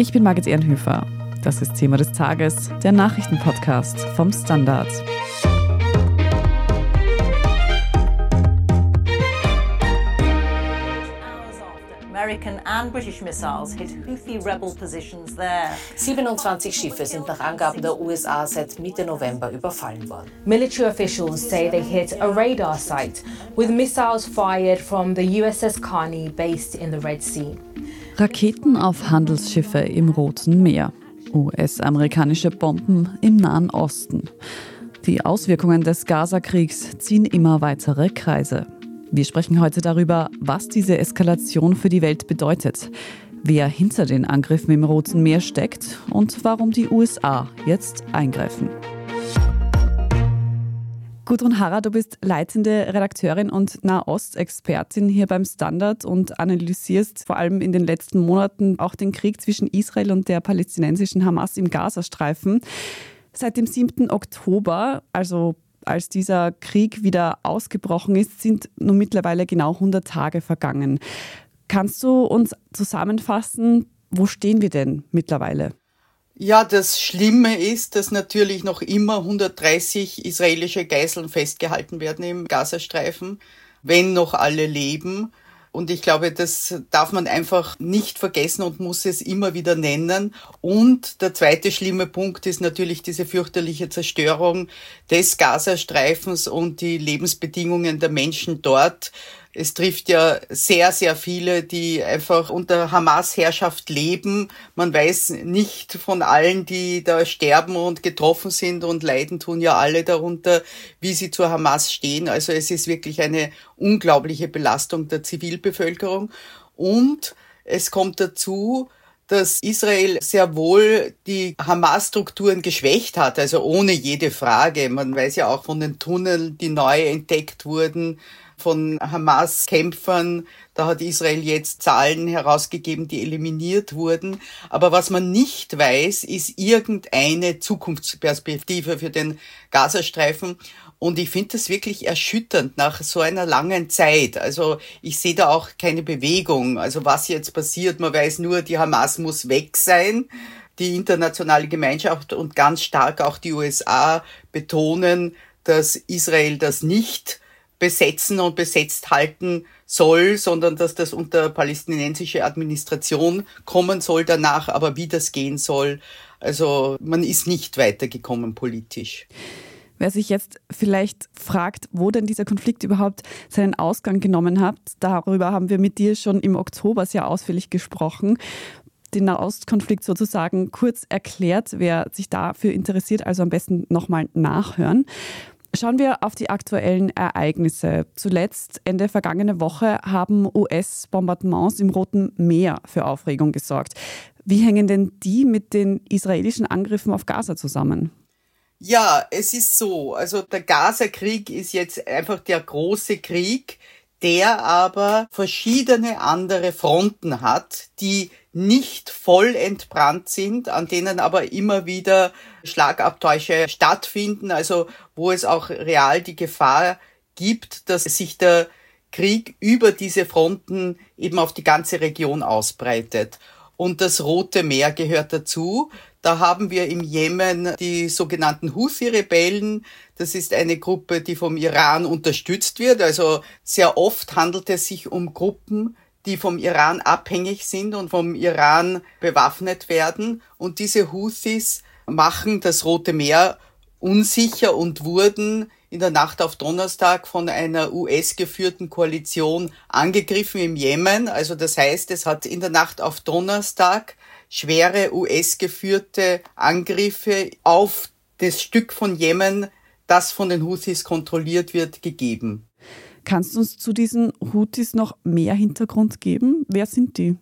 Ich bin Margit Ehrenhöfer. Das ist Thema des Tages, der Nachrichtenpodcast vom Standard. American and British missiles hit Houthi rebel positions there. 27 Schiffe sind nach Angaben der USA seit Mitte November überfallen worden. Military officials say they hit a radar site with missiles fired from the USS Carney based in the Red Sea. Raketen auf Handelsschiffe im Roten Meer. US-amerikanische Bomben im Nahen Osten. Die Auswirkungen des Gaza-Kriegs ziehen immer weitere Kreise. Wir sprechen heute darüber, was diese Eskalation für die Welt bedeutet, wer hinter den Angriffen im Roten Meer steckt und warum die USA jetzt eingreifen. Gudrun Harrer, du bist leitende Redakteurin und Nahostexpertin hier beim Standard und analysierst vor allem in den letzten Monaten auch den Krieg zwischen Israel und der palästinensischen Hamas im Gazastreifen. Seit dem 7. Oktober, also als dieser Krieg wieder ausgebrochen ist, sind nun mittlerweile genau 100 Tage vergangen. Kannst du uns zusammenfassen, wo stehen wir denn mittlerweile? Ja, das Schlimme ist, dass natürlich noch immer 130 israelische Geiseln festgehalten werden im Gazastreifen, wenn noch alle leben. Und ich glaube, das darf man einfach nicht vergessen und muss es immer wieder nennen. Und der zweite schlimme Punkt ist natürlich diese fürchterliche Zerstörung des Gazastreifens und die Lebensbedingungen der Menschen dort. Es trifft ja sehr, sehr viele, die einfach unter Hamas-Herrschaft leben. Man weiß nicht von allen, die da sterben und getroffen sind und leiden tun ja alle darunter, wie sie zur Hamas stehen. Also es ist wirklich eine unglaubliche Belastung der Zivilbevölkerung. Und es kommt dazu, dass Israel sehr wohl die Hamas-Strukturen geschwächt hat, also ohne jede Frage. Man weiß ja auch von den Tunneln, die neu entdeckt wurden, von Hamas-Kämpfern. Da hat Israel jetzt Zahlen herausgegeben, die eliminiert wurden. Aber was man nicht weiß, ist irgendeine Zukunftsperspektive für den Gazastreifen. Und ich finde das wirklich erschütternd nach so einer langen Zeit. Also ich sehe da auch keine Bewegung. Also was jetzt passiert, man weiß nur, die Hamas muss weg sein. Die internationale Gemeinschaft und ganz stark auch die USA betonen, dass Israel das nicht besetzen und besetzt halten soll, sondern dass das unter palästinensische Administration kommen soll danach, aber wie das gehen soll. Also man ist nicht weitergekommen politisch. Wer sich jetzt vielleicht fragt, wo denn dieser Konflikt überhaupt seinen Ausgang genommen hat, darüber haben wir mit dir schon im Oktober sehr ausführlich gesprochen. Den Nahostkonflikt sozusagen kurz erklärt, wer sich dafür interessiert, also am besten nochmal nachhören. Schauen wir auf die aktuellen Ereignisse. Zuletzt, Ende vergangene Woche, haben US-Bombardements im Roten Meer für Aufregung gesorgt. Wie hängen denn die mit den israelischen Angriffen auf Gaza zusammen? Ja, es ist so. Also der Gaza-Krieg ist jetzt einfach der große Krieg, der aber verschiedene andere Fronten hat, die nicht voll entbrannt sind, an denen aber immer wieder Schlagabtäusche stattfinden, also wo es auch real die Gefahr gibt, dass sich der Krieg über diese Fronten eben auf die ganze Region ausbreitet. Und das Rote Meer gehört dazu. Da haben wir im Jemen die sogenannten Houthi-Rebellen. Das ist eine Gruppe, die vom Iran unterstützt wird. Also sehr oft handelt es sich um Gruppen, die vom Iran abhängig sind und vom Iran bewaffnet werden. Und diese Houthis machen das Rote Meer unsicher und wurden in der Nacht auf Donnerstag von einer US-geführten Koalition angegriffen im Jemen. Also das heißt, es hat in der Nacht auf Donnerstag schwere US-geführte Angriffe auf das Stück von Jemen, das von den Houthis kontrolliert wird, gegeben. Kannst du uns zu diesen Houthis noch mehr Hintergrund geben? Wer sind die?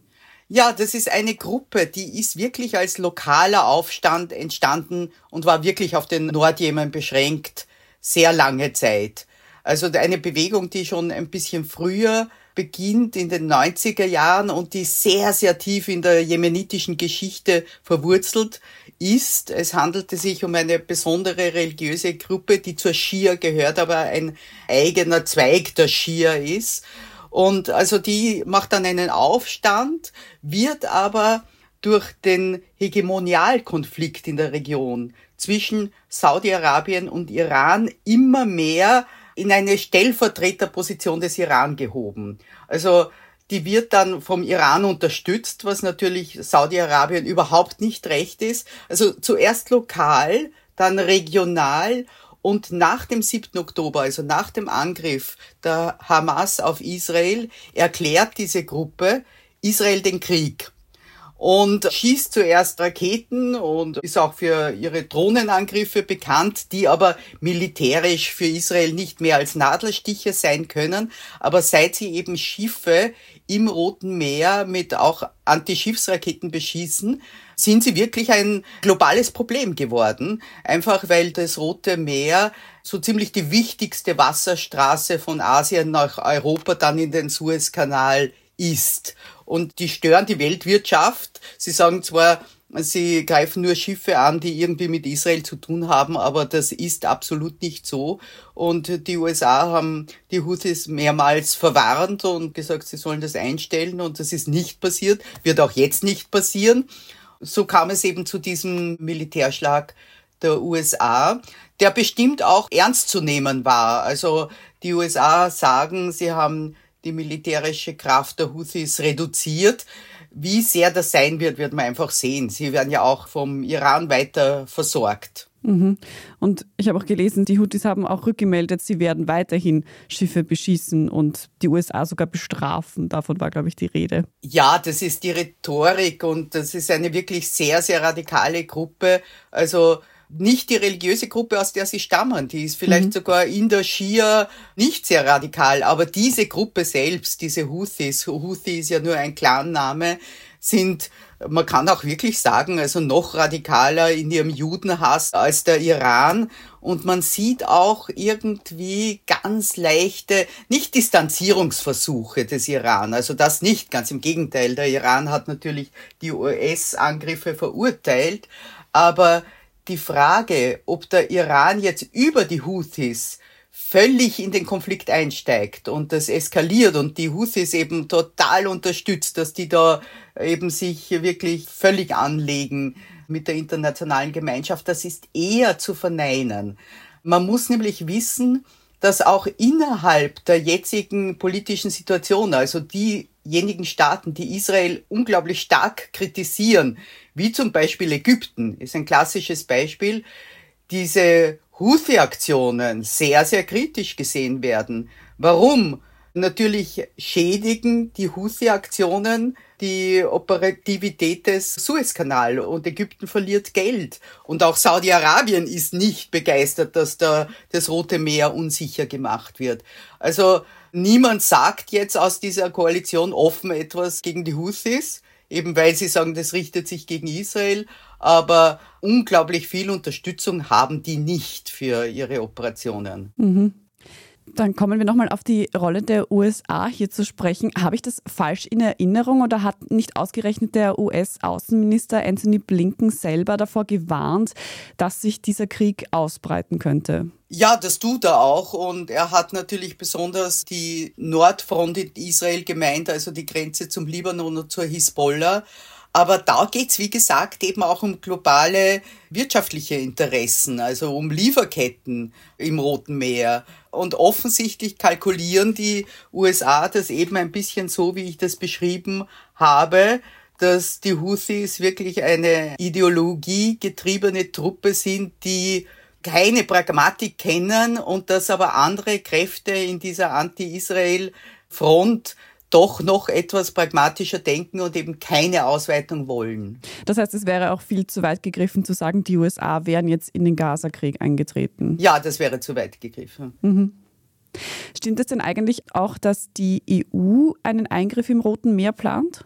Ja, das ist eine Gruppe, die ist wirklich als lokaler Aufstand entstanden und war wirklich auf den Nordjemen beschränkt, sehr lange Zeit. Also eine Bewegung, die schon ein bisschen früher beginnt in den 90er Jahren und die sehr, sehr tief in der jemenitischen Geschichte verwurzelt ist. Es handelte sich um eine besondere religiöse Gruppe, die zur Schia gehört, aber ein eigener Zweig der Schia ist. Und also die macht dann einen Aufstand, wird aber durch den Hegemonialkonflikt in der Region zwischen Saudi-Arabien und Iran immer mehr in eine Stellvertreterposition des Iran gehoben. Also die wird dann vom Iran unterstützt, was natürlich Saudi-Arabien überhaupt nicht recht ist. Also zuerst lokal, dann regional und nach dem 7. Oktober, also nach dem Angriff der Hamas auf Israel, erklärt diese Gruppe Israel den Krieg und schießt zuerst Raketen und ist auch für ihre Drohnenangriffe bekannt, die aber militärisch für Israel nicht mehr als Nadelstiche sein können. Aber seit sie eben Schiffe im Roten Meer mit auch Antischiffsraketen beschießen, sind sie wirklich ein globales Problem geworden. Einfach weil das Rote Meer so ziemlich die wichtigste Wasserstraße von Asien nach Europa dann in den Suezkanal ist. Und die stören die Weltwirtschaft. Sie sagen zwar, Sie greifen nur Schiffe an, die irgendwie mit Israel zu tun haben, aber das ist absolut nicht so. Und die USA haben die Houthis mehrmals verwarnt und gesagt, sie sollen das einstellen und das ist nicht passiert, wird auch jetzt nicht passieren. So kam es eben zu diesem Militärschlag der USA, der bestimmt auch ernst zu nehmen war. Also die USA sagen, sie haben die militärische Kraft der Houthis reduziert. Wie sehr das sein wird, wird man einfach sehen. Sie werden ja auch vom Iran weiter versorgt. Mhm. Und ich habe auch gelesen, die Houthis haben auch rückgemeldet, sie werden weiterhin Schiffe beschießen und die USA sogar bestrafen. Davon war, glaube ich, die Rede. Ja, das ist die Rhetorik und das ist eine wirklich sehr, sehr radikale Gruppe. Also nicht die religiöse Gruppe, aus der sie stammen. Die ist vielleicht mhm. sogar in der Schia nicht sehr radikal, aber diese Gruppe selbst, diese Houthis, Houthi ist ja nur ein Clanname, sind, man kann auch wirklich sagen, also noch radikaler in ihrem Judenhass als der Iran. Und man sieht auch irgendwie ganz leichte, nicht Distanzierungsversuche des Iran. Also das nicht, ganz im Gegenteil. Der Iran hat natürlich die US-Angriffe verurteilt, aber die Frage, ob der Iran jetzt über die Houthis völlig in den Konflikt einsteigt und das eskaliert und die Houthis eben total unterstützt, dass die da eben sich wirklich völlig anlegen mit der internationalen Gemeinschaft, das ist eher zu verneinen. Man muss nämlich wissen, dass auch innerhalb der jetzigen politischen Situation, also diejenigen Staaten, die Israel unglaublich stark kritisieren, wie zum Beispiel Ägypten, ist ein klassisches Beispiel, diese Houthi-Aktionen sehr, sehr kritisch gesehen werden. Warum? Natürlich schädigen die Houthi-Aktionen die Operativität des Suezkanal und Ägypten verliert Geld. Und auch Saudi-Arabien ist nicht begeistert, dass da das Rote Meer unsicher gemacht wird. Also niemand sagt jetzt aus dieser Koalition offen etwas gegen die Houthis eben weil sie sagen, das richtet sich gegen Israel, aber unglaublich viel Unterstützung haben die nicht für ihre Operationen. Mhm. Dann kommen wir nochmal auf die Rolle der USA hier zu sprechen. Habe ich das falsch in Erinnerung oder hat nicht ausgerechnet der US-Außenminister Anthony Blinken selber davor gewarnt, dass sich dieser Krieg ausbreiten könnte? Ja, das tut er auch und er hat natürlich besonders die Nordfront in Israel gemeint, also die Grenze zum Libanon und zur Hisbollah. Aber da geht's wie gesagt, eben auch um globale wirtschaftliche Interessen, also um Lieferketten im Roten Meer. Und offensichtlich kalkulieren die USA das eben ein bisschen so, wie ich das beschrieben habe, dass die Houthis wirklich eine ideologiegetriebene Truppe sind, die keine Pragmatik kennen und dass aber andere Kräfte in dieser Anti-Israel-Front doch noch etwas pragmatischer denken und eben keine Ausweitung wollen. Das heißt, es wäre auch viel zu weit gegriffen zu sagen, die USA wären jetzt in den Gaza-Krieg eingetreten. Ja, das wäre zu weit gegriffen. Mhm. Stimmt es denn eigentlich auch, dass die EU einen Eingriff im Roten Meer plant?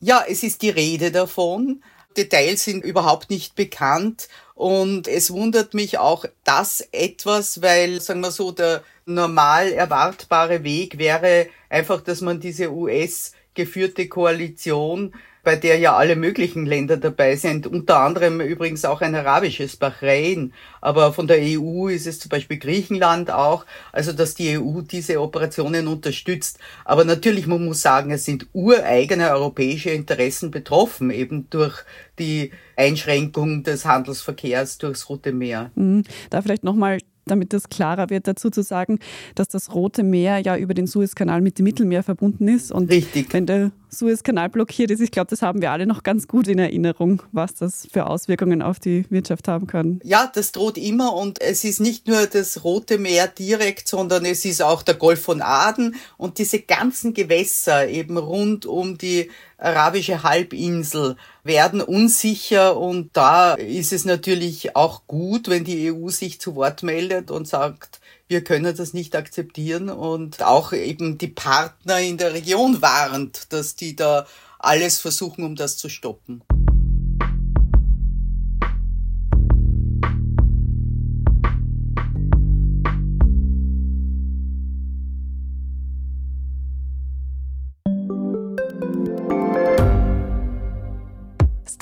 Ja, es ist die Rede davon. Details sind überhaupt nicht bekannt. Und es wundert mich auch das etwas, weil, sagen wir so, der normal erwartbare Weg wäre einfach, dass man diese US geführte Koalition bei der ja alle möglichen Länder dabei sind, unter anderem übrigens auch ein arabisches Bahrain, aber von der EU ist es zum Beispiel Griechenland auch, also dass die EU diese Operationen unterstützt. Aber natürlich, man muss sagen, es sind ureigene europäische Interessen betroffen, eben durch die Einschränkung des Handelsverkehrs durchs Rote Meer. Mhm. Da vielleicht nochmal damit das klarer wird, dazu zu sagen, dass das Rote Meer ja über den Suezkanal mit dem Mittelmeer verbunden ist. Und Richtig. wenn der Suezkanal blockiert ist, ich glaube, das haben wir alle noch ganz gut in Erinnerung, was das für Auswirkungen auf die Wirtschaft haben kann. Ja, das droht immer und es ist nicht nur das Rote Meer direkt, sondern es ist auch der Golf von Aden und diese ganzen Gewässer eben rund um die arabische Halbinsel werden unsicher und da ist es natürlich auch gut, wenn die EU sich zu Wort meldet und sagt, wir können das nicht akzeptieren und auch eben die Partner in der Region warnt, dass die da alles versuchen, um das zu stoppen.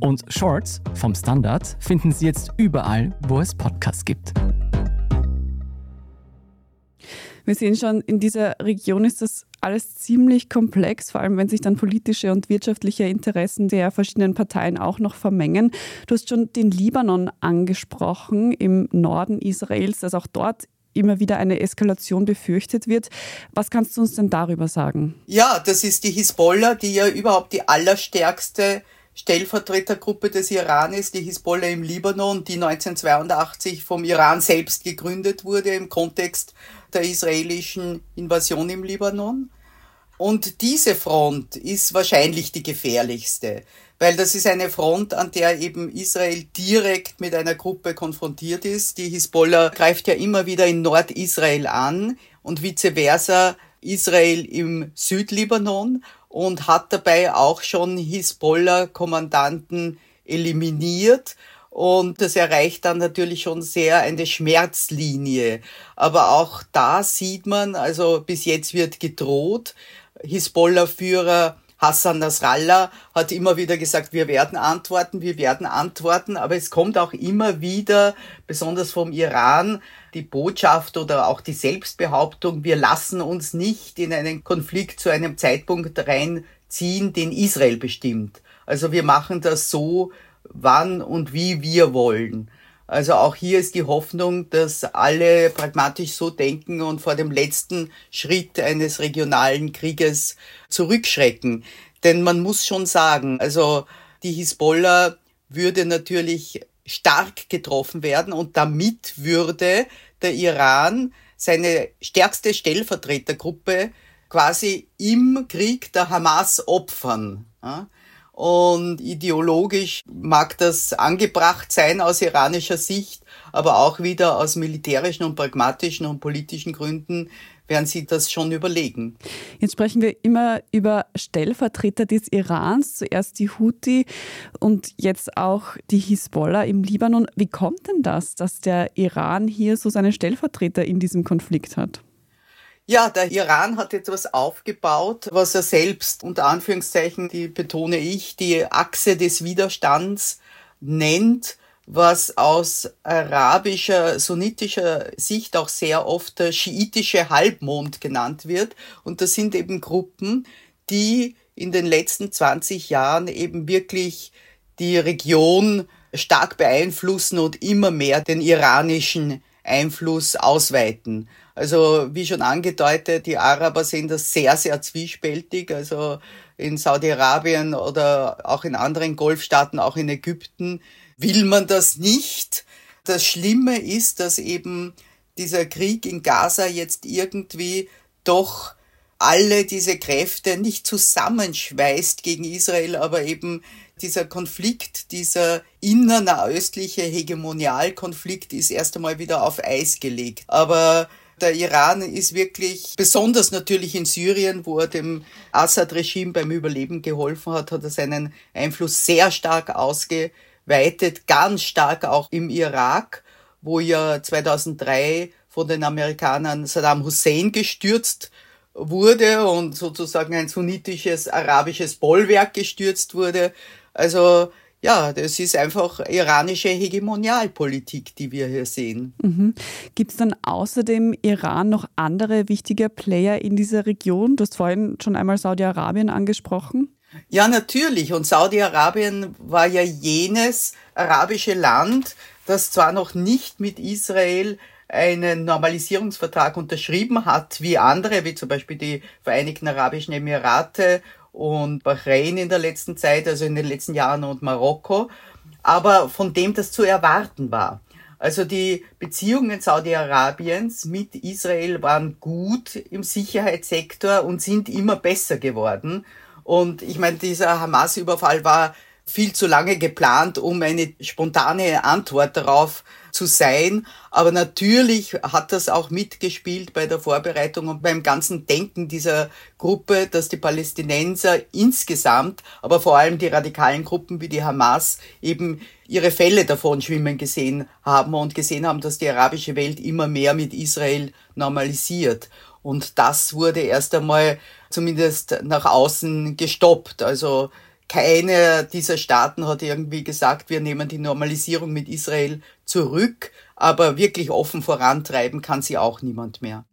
Und Shorts vom Standard finden Sie jetzt überall, wo es Podcasts gibt. Wir sehen schon, in dieser Region ist das alles ziemlich komplex, vor allem wenn sich dann politische und wirtschaftliche Interessen der verschiedenen Parteien auch noch vermengen. Du hast schon den Libanon angesprochen, im Norden Israels, dass auch dort immer wieder eine Eskalation befürchtet wird. Was kannst du uns denn darüber sagen? Ja, das ist die Hisbollah, die ja überhaupt die allerstärkste Stellvertretergruppe des Iran ist, die Hisbollah im Libanon, die 1982 vom Iran selbst gegründet wurde im Kontext der israelischen Invasion im Libanon. Und diese Front ist wahrscheinlich die gefährlichste, weil das ist eine Front, an der eben Israel direkt mit einer Gruppe konfrontiert ist. Die Hisbollah greift ja immer wieder in Nordisrael an und vice versa Israel im Südlibanon und hat dabei auch schon Hisbollah-Kommandanten eliminiert. Und das erreicht dann natürlich schon sehr eine Schmerzlinie. Aber auch da sieht man, also bis jetzt wird gedroht. Hisbollah-Führer Hassan Nasrallah hat immer wieder gesagt, wir werden antworten, wir werden antworten, aber es kommt auch immer wieder, besonders vom Iran, die Botschaft oder auch die Selbstbehauptung, wir lassen uns nicht in einen Konflikt zu einem Zeitpunkt reinziehen, den Israel bestimmt. Also wir machen das so, wann und wie wir wollen. Also auch hier ist die Hoffnung, dass alle pragmatisch so denken und vor dem letzten Schritt eines regionalen Krieges zurückschrecken. Denn man muss schon sagen, also die Hisbollah würde natürlich stark getroffen werden und damit würde der Iran seine stärkste Stellvertretergruppe quasi im Krieg der Hamas opfern. Und ideologisch mag das angebracht sein aus iranischer Sicht, aber auch wieder aus militärischen und pragmatischen und politischen Gründen werden sie das schon überlegen. Jetzt sprechen wir immer über Stellvertreter des Irans, zuerst die Houthi und jetzt auch die Hisbollah im Libanon. Wie kommt denn das, dass der Iran hier so seine Stellvertreter in diesem Konflikt hat? Ja, der Iran hat etwas aufgebaut, was er selbst unter Anführungszeichen, die betone ich, die Achse des Widerstands nennt, was aus arabischer, sunnitischer Sicht auch sehr oft der schiitische Halbmond genannt wird. Und das sind eben Gruppen, die in den letzten 20 Jahren eben wirklich die Region stark beeinflussen und immer mehr den iranischen Einfluss ausweiten. Also wie schon angedeutet, die Araber sehen das sehr, sehr zwiespältig. Also in Saudi-Arabien oder auch in anderen Golfstaaten, auch in Ägypten, will man das nicht. Das Schlimme ist, dass eben dieser Krieg in Gaza jetzt irgendwie doch alle diese Kräfte nicht zusammenschweißt gegen Israel, aber eben dieser Konflikt, dieser innernahöstliche Hegemonialkonflikt ist erst einmal wieder auf Eis gelegt. Aber der Iran ist wirklich, besonders natürlich in Syrien, wo er dem Assad-Regime beim Überleben geholfen hat, hat er seinen Einfluss sehr stark ausgeweitet, ganz stark auch im Irak, wo ja 2003 von den Amerikanern Saddam Hussein gestürzt wurde und sozusagen ein sunnitisches arabisches Bollwerk gestürzt wurde. Also ja, das ist einfach iranische Hegemonialpolitik, die wir hier sehen. Mhm. Gibt es dann außer dem Iran noch andere wichtige Player in dieser Region? Du hast vorhin schon einmal Saudi-Arabien angesprochen. Ja, natürlich. Und Saudi-Arabien war ja jenes arabische Land, das zwar noch nicht mit Israel einen Normalisierungsvertrag unterschrieben hat, wie andere, wie zum Beispiel die Vereinigten Arabischen Emirate und Bahrain in der letzten Zeit, also in den letzten Jahren und Marokko, aber von dem das zu erwarten war. Also die Beziehungen Saudi-Arabiens mit Israel waren gut im Sicherheitssektor und sind immer besser geworden. Und ich meine, dieser Hamas-Überfall war viel zu lange geplant, um eine spontane Antwort darauf zu sein. Aber natürlich hat das auch mitgespielt bei der Vorbereitung und beim ganzen Denken dieser Gruppe, dass die Palästinenser insgesamt, aber vor allem die radikalen Gruppen wie die Hamas eben ihre Fälle davon schwimmen gesehen haben und gesehen haben, dass die arabische Welt immer mehr mit Israel normalisiert. Und das wurde erst einmal zumindest nach außen gestoppt. Also keiner dieser Staaten hat irgendwie gesagt, wir nehmen die Normalisierung mit Israel zurück, aber wirklich offen vorantreiben kann sie auch niemand mehr.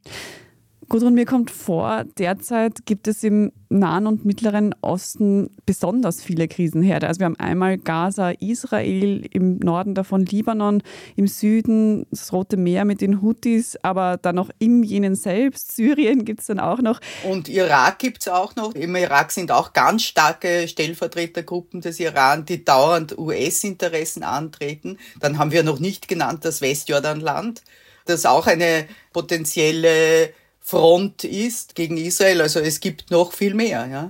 Gudrun, mir kommt vor, derzeit gibt es im Nahen und Mittleren Osten besonders viele Krisenherde. Also wir haben einmal Gaza, Israel, im Norden davon Libanon, im Süden das Rote Meer mit den Houthis, aber dann noch im Jemen selbst, Syrien gibt es dann auch noch. Und Irak gibt es auch noch. Im Irak sind auch ganz starke Stellvertretergruppen des Iran, die dauernd US-Interessen antreten. Dann haben wir noch nicht genannt das Westjordanland, das auch eine potenzielle Front ist gegen Israel. Also es gibt noch viel mehr. Ja.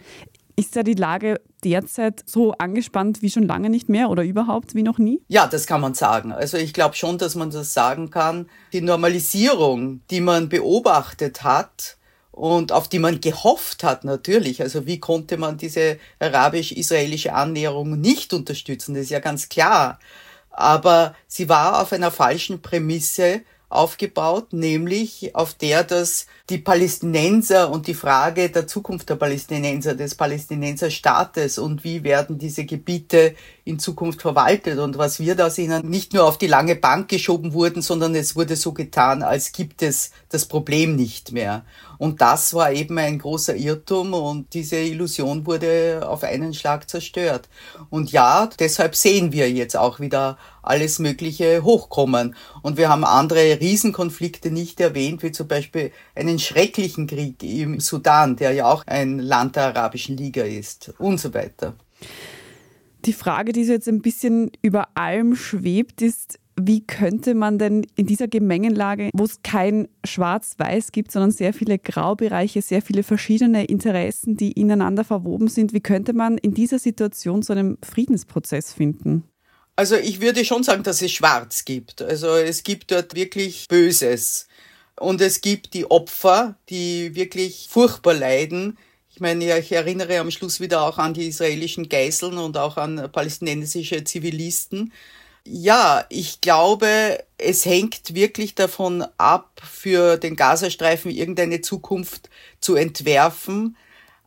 Ist ja die Lage derzeit so angespannt wie schon lange nicht mehr oder überhaupt wie noch nie? Ja, das kann man sagen. Also ich glaube schon, dass man das sagen kann. Die Normalisierung, die man beobachtet hat und auf die man gehofft hat natürlich, also wie konnte man diese arabisch-israelische Annäherung nicht unterstützen, das ist ja ganz klar. Aber sie war auf einer falschen Prämisse aufgebaut, nämlich auf der, dass die Palästinenser und die Frage der Zukunft der Palästinenser, des Palästinenserstaates und wie werden diese Gebiete in Zukunft verwaltet und was wird aus ihnen nicht nur auf die lange Bank geschoben wurden, sondern es wurde so getan, als gibt es das Problem nicht mehr. Und das war eben ein großer Irrtum und diese Illusion wurde auf einen Schlag zerstört. Und ja, deshalb sehen wir jetzt auch wieder alles Mögliche hochkommen. Und wir haben andere Riesenkonflikte nicht erwähnt, wie zum Beispiel einen schrecklichen Krieg im Sudan, der ja auch ein Land der Arabischen Liga ist und so weiter. Die Frage, die so jetzt ein bisschen über allem schwebt, ist, wie könnte man denn in dieser Gemengenlage, wo es kein Schwarz-Weiß gibt, sondern sehr viele Graubereiche, sehr viele verschiedene Interessen, die ineinander verwoben sind, wie könnte man in dieser Situation so einen Friedensprozess finden? Also ich würde schon sagen, dass es schwarz gibt. Also es gibt dort wirklich Böses. Und es gibt die Opfer, die wirklich furchtbar leiden. Ich meine, ich erinnere am Schluss wieder auch an die israelischen Geiseln und auch an palästinensische Zivilisten. Ja, ich glaube, es hängt wirklich davon ab, für den Gazastreifen irgendeine Zukunft zu entwerfen,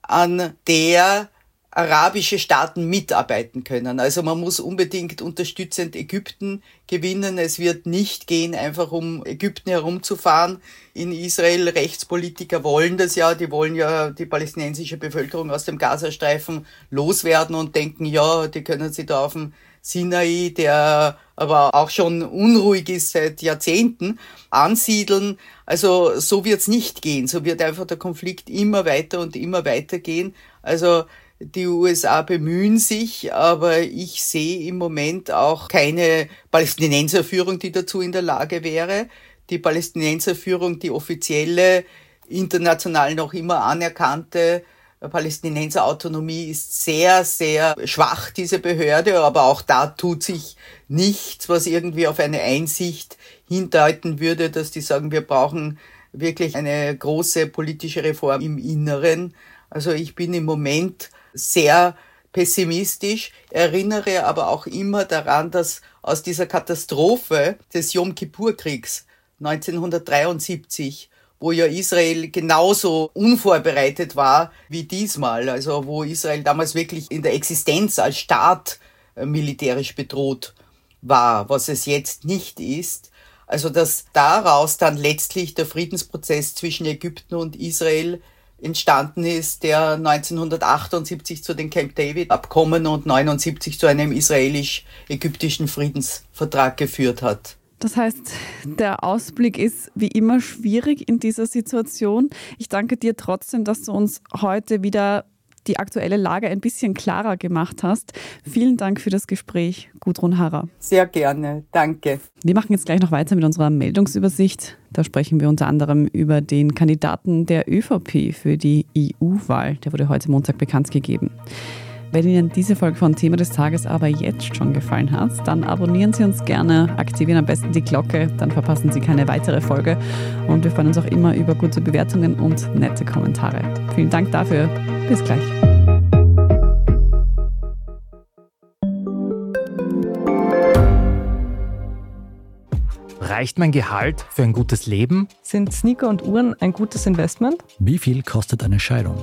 an der arabische Staaten mitarbeiten können. Also man muss unbedingt unterstützend Ägypten gewinnen. Es wird nicht gehen, einfach um Ägypten herumzufahren. In Israel Rechtspolitiker wollen das ja, die wollen ja die palästinensische Bevölkerung aus dem Gazastreifen loswerden und denken, ja, die können sie da auf dem Sinai, der aber auch schon unruhig ist seit Jahrzehnten, ansiedeln. Also so wird's nicht gehen. So wird einfach der Konflikt immer weiter und immer weiter gehen. Also die USA bemühen sich, aber ich sehe im Moment auch keine Palästinenserführung, die dazu in der Lage wäre. Die Palästinenserführung, die offizielle, international noch immer anerkannte Palästinenserautonomie ist sehr, sehr schwach, diese Behörde, aber auch da tut sich nichts, was irgendwie auf eine Einsicht hindeuten würde, dass die sagen, wir brauchen wirklich eine große politische Reform im Inneren. Also ich bin im Moment sehr pessimistisch, erinnere aber auch immer daran, dass aus dieser Katastrophe des Yom Kippur-Kriegs 1973 wo ja Israel genauso unvorbereitet war wie diesmal, also wo Israel damals wirklich in der Existenz als Staat äh, militärisch bedroht war, was es jetzt nicht ist. Also dass daraus dann letztlich der Friedensprozess zwischen Ägypten und Israel entstanden ist, der 1978 zu den Camp David Abkommen und 79 zu einem israelisch-ägyptischen Friedensvertrag geführt hat. Das heißt, der Ausblick ist wie immer schwierig in dieser Situation. Ich danke dir trotzdem, dass du uns heute wieder die aktuelle Lage ein bisschen klarer gemacht hast. Vielen Dank für das Gespräch, Gudrun Harrer. Sehr gerne, danke. Wir machen jetzt gleich noch weiter mit unserer Meldungsübersicht. Da sprechen wir unter anderem über den Kandidaten der ÖVP für die EU-Wahl. Der wurde heute Montag bekannt gegeben. Wenn Ihnen diese Folge von Thema des Tages aber jetzt schon gefallen hat, dann abonnieren Sie uns gerne, aktivieren am besten die Glocke, dann verpassen Sie keine weitere Folge. Und wir freuen uns auch immer über gute Bewertungen und nette Kommentare. Vielen Dank dafür. Bis gleich. Reicht mein Gehalt für ein gutes Leben? Sind Sneaker und Uhren ein gutes Investment? Wie viel kostet eine Scheidung?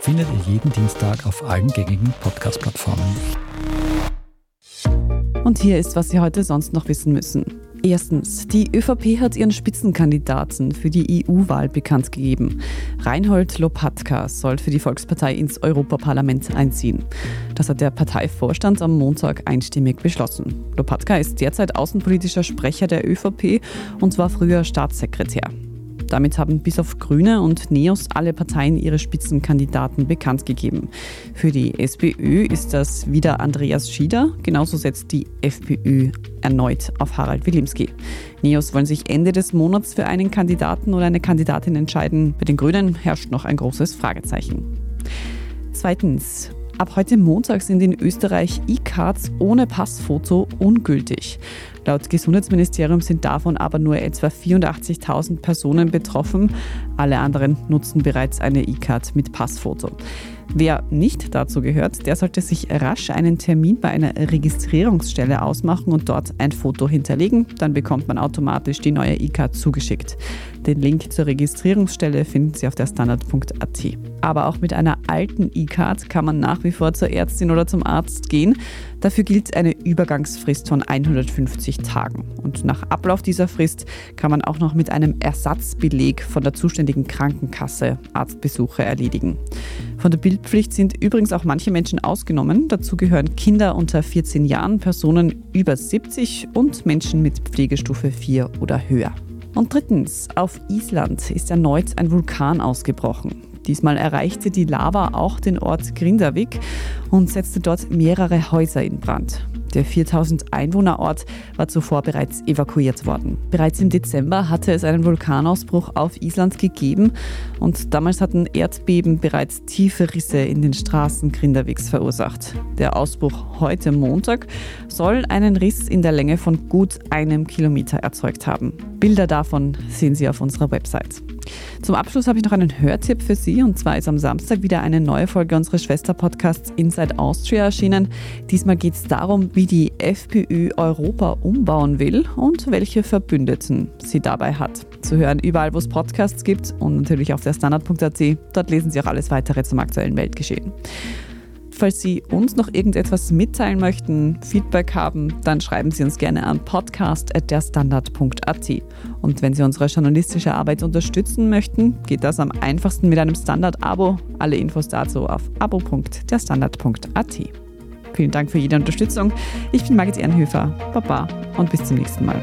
findet ihr jeden Dienstag auf allen gängigen Podcast-Plattformen. Und hier ist, was Sie heute sonst noch wissen müssen. Erstens, die ÖVP hat ihren Spitzenkandidaten für die EU-Wahl bekannt gegeben. Reinhold Lopatka soll für die Volkspartei ins Europaparlament einziehen. Das hat der Parteivorstand am Montag einstimmig beschlossen. Lopatka ist derzeit außenpolitischer Sprecher der ÖVP und war früher Staatssekretär. Damit haben bis auf Grüne und Neos alle Parteien ihre Spitzenkandidaten bekannt gegeben. Für die SPÖ ist das wieder Andreas Schieder. Genauso setzt die FPÖ erneut auf Harald Wilimski. Neos wollen sich Ende des Monats für einen Kandidaten oder eine Kandidatin entscheiden. Bei den Grünen herrscht noch ein großes Fragezeichen. Zweitens, Ab heute Montag sind in Österreich E-Cards ohne Passfoto ungültig. Laut Gesundheitsministerium sind davon aber nur etwa 84.000 Personen betroffen. Alle anderen nutzen bereits eine E-Card mit Passfoto. Wer nicht dazu gehört, der sollte sich rasch einen Termin bei einer Registrierungsstelle ausmachen und dort ein Foto hinterlegen. Dann bekommt man automatisch die neue E-Card zugeschickt. Den Link zur Registrierungsstelle finden Sie auf der standard.at. Aber auch mit einer alten E-Card kann man nach wie vor zur Ärztin oder zum Arzt gehen. Dafür gilt eine Übergangsfrist von 150 Tagen. Und nach Ablauf dieser Frist kann man auch noch mit einem Ersatzbeleg von der zuständigen Krankenkasse Arztbesuche erledigen. Von der Bildpflicht sind übrigens auch manche Menschen ausgenommen. Dazu gehören Kinder unter 14 Jahren, Personen über 70 und Menschen mit Pflegestufe 4 oder höher. Und drittens, auf Island ist erneut ein Vulkan ausgebrochen. Diesmal erreichte die Lava auch den Ort Grindavik und setzte dort mehrere Häuser in Brand. Der 4000 Einwohnerort war zuvor bereits evakuiert worden. Bereits im Dezember hatte es einen Vulkanausbruch auf Island gegeben und damals hatten Erdbeben bereits tiefe Risse in den Straßen Grindaviks verursacht. Der Ausbruch heute Montag soll einen Riss in der Länge von gut einem Kilometer erzeugt haben. Bilder davon sehen Sie auf unserer Website. Zum Abschluss habe ich noch einen Hörtipp für Sie und zwar ist am Samstag wieder eine neue Folge unseres Schwesterpodcasts Inside Austria erschienen. Diesmal geht es darum, wie die FPÖ Europa umbauen will und welche Verbündeten sie dabei hat. Zu hören überall, wo es Podcasts gibt und natürlich auf der Standard.at. Dort lesen Sie auch alles weitere zum aktuellen Weltgeschehen. Falls Sie uns noch irgendetwas mitteilen möchten, Feedback haben, dann schreiben Sie uns gerne an podcast.derstandard.at. Und wenn Sie unsere journalistische Arbeit unterstützen möchten, geht das am einfachsten mit einem Standard-Abo. Alle Infos dazu auf abo.derstandard.at. Vielen Dank für jede Unterstützung. Ich bin Margit Ehrenhöfer. Baba und bis zum nächsten Mal.